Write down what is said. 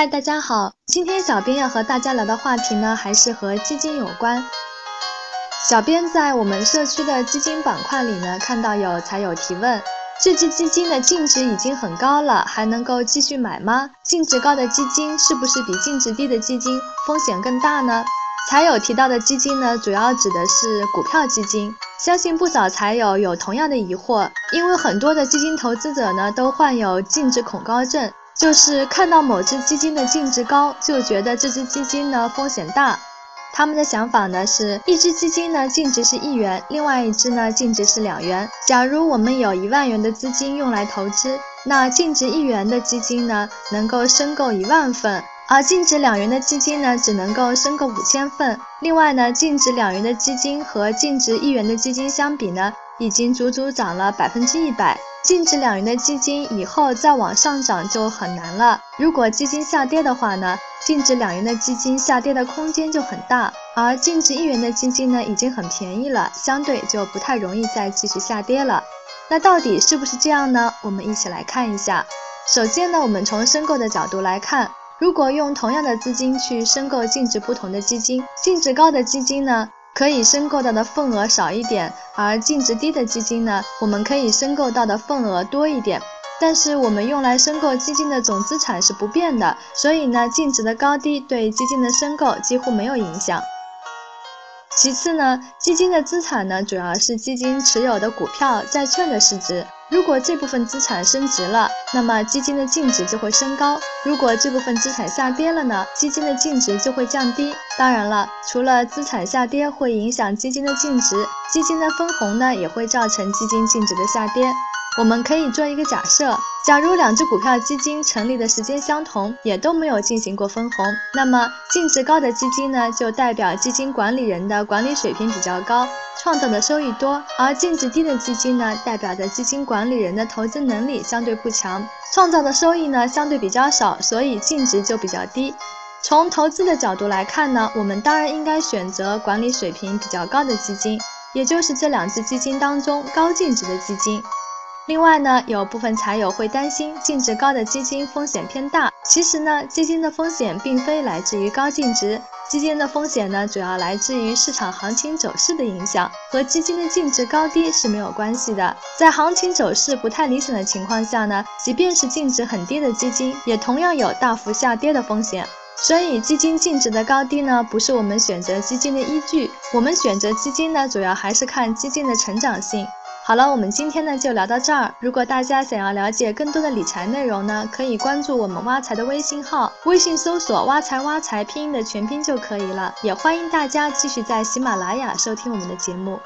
嗨，大家好，今天小编要和大家聊的话题呢，还是和基金有关。小编在我们社区的基金板块里呢，看到有财友提问：这只基金的净值已经很高了，还能够继续买吗？净值高的基金是不是比净值低的基金风险更大呢？财友提到的基金呢，主要指的是股票基金。相信不少财友有同样的疑惑，因为很多的基金投资者呢，都患有净值恐高症。就是看到某只基金的净值高，就觉得这只基金呢风险大。他们的想法呢是，一只基金呢净值是一元，另外一只呢净值是两元。假如我们有一万元的资金用来投资，那净值一元的基金呢能够申购一万份，而净值两元的基金呢只能够申购五千份。另外呢，净值两元的基金和净值一元的基金相比呢，已经足足涨了百分之一百。净值两元的基金以后再往上涨就很难了。如果基金下跌的话呢，净值两元的基金下跌的空间就很大，而净值一元的基金呢已经很便宜了，相对就不太容易再继续下跌了。那到底是不是这样呢？我们一起来看一下。首先呢，我们从申购的角度来看，如果用同样的资金去申购净值不同的基金，净值高的基金呢？可以申购到的份额少一点，而净值低的基金呢，我们可以申购到的份额多一点。但是我们用来申购基金的总资产是不变的，所以呢，净值的高低对基金的申购几乎没有影响。其次呢，基金的资产呢，主要是基金持有的股票、债券的市值。如果这部分资产升值了，那么基金的净值就会升高；如果这部分资产下跌了呢，基金的净值就会降低。当然了，除了资产下跌会影响基金的净值，基金的分红呢也会造成基金净值的下跌。我们可以做一个假设。假如两只股票基金成立的时间相同，也都没有进行过分红，那么净值高的基金呢，就代表基金管理人的管理水平比较高，创造的收益多；而净值低的基金呢，代表着基金管理人的投资能力相对不强，创造的收益呢相对比较少，所以净值就比较低。从投资的角度来看呢，我们当然应该选择管理水平比较高的基金，也就是这两只基金当中高净值的基金。另外呢，有部分财友会担心净值高的基金风险偏大。其实呢，基金的风险并非来自于高净值，基金的风险呢，主要来自于市场行情走势的影响，和基金的净值高低是没有关系的。在行情走势不太理想的情况下呢，即便是净值很低的基金，也同样有大幅下跌的风险。所以，基金净值的高低呢，不是我们选择基金的依据。我们选择基金呢，主要还是看基金的成长性。好了，我们今天呢就聊到这儿。如果大家想要了解更多的理财内容呢，可以关注我们挖财的微信号，微信搜索“挖财挖财”拼音的全拼就可以了。也欢迎大家继续在喜马拉雅收听我们的节目。